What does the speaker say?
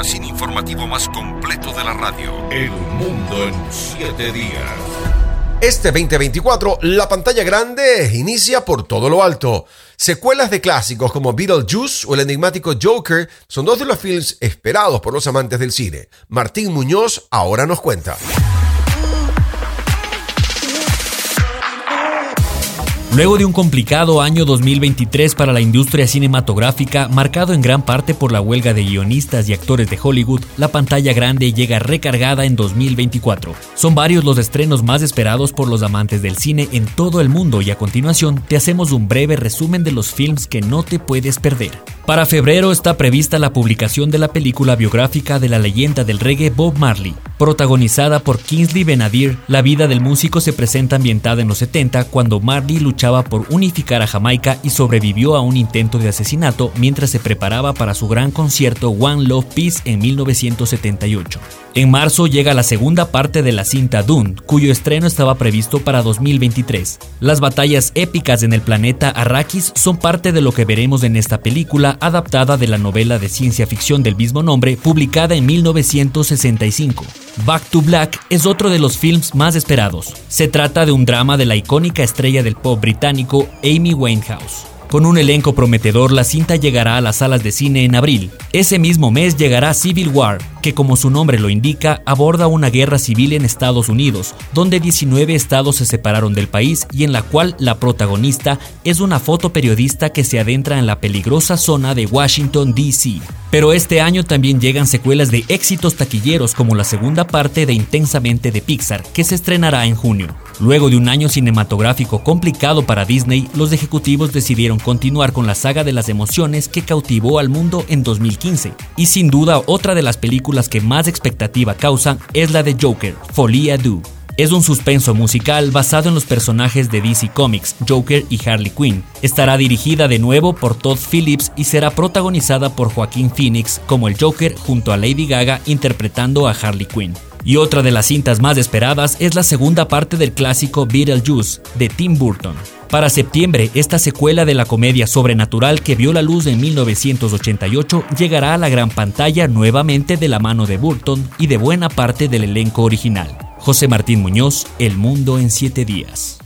magazine informativo más completo de la radio. El mundo en siete días. Este 2024, la pantalla grande inicia por todo lo alto. Secuelas de clásicos como Beetlejuice o el enigmático Joker son dos de los films esperados por los amantes del cine. Martín Muñoz ahora nos cuenta. Luego de un complicado año 2023 para la industria cinematográfica, marcado en gran parte por la huelga de guionistas y actores de Hollywood, la pantalla grande llega recargada en 2024. Son varios los estrenos más esperados por los amantes del cine en todo el mundo y a continuación te hacemos un breve resumen de los films que no te puedes perder. Para febrero está prevista la publicación de la película biográfica de la leyenda del reggae Bob Marley. Protagonizada por Kingsley Benadir, la vida del músico se presenta ambientada en los 70 cuando Marley luchaba por unificar a Jamaica y sobrevivió a un intento de asesinato mientras se preparaba para su gran concierto One Love Peace en 1978. En marzo llega la segunda parte de la cinta Dune, cuyo estreno estaba previsto para 2023. Las batallas épicas en el planeta Arrakis son parte de lo que veremos en esta película adaptada de la novela de ciencia ficción del mismo nombre publicada en 1965. Back to Black es otro de los films más esperados. Se trata de un drama de la icónica estrella del pop británico Amy Winehouse. Con un elenco prometedor, la cinta llegará a las salas de cine en abril. Ese mismo mes llegará Civil War, que como su nombre lo indica, aborda una guerra civil en Estados Unidos, donde 19 estados se separaron del país y en la cual la protagonista es una fotoperiodista que se adentra en la peligrosa zona de Washington, D.C. Pero este año también llegan secuelas de éxitos taquilleros como la segunda parte de Intensamente de Pixar, que se estrenará en junio. Luego de un año cinematográfico complicado para Disney, los ejecutivos decidieron continuar con la saga de las emociones que cautivó al mundo en 2015. Y sin duda otra de las películas que más expectativa causan es la de Joker, Folia Do. Es un suspenso musical basado en los personajes de DC Comics, Joker y Harley Quinn. Estará dirigida de nuevo por Todd Phillips y será protagonizada por Joaquín Phoenix como el Joker junto a Lady Gaga interpretando a Harley Quinn. Y otra de las cintas más esperadas es la segunda parte del clásico Beetlejuice de Tim Burton. Para septiembre, esta secuela de la comedia sobrenatural que vio la luz en 1988 llegará a la gran pantalla nuevamente de la mano de Burton y de buena parte del elenco original. José Martín Muñoz, El Mundo en siete días.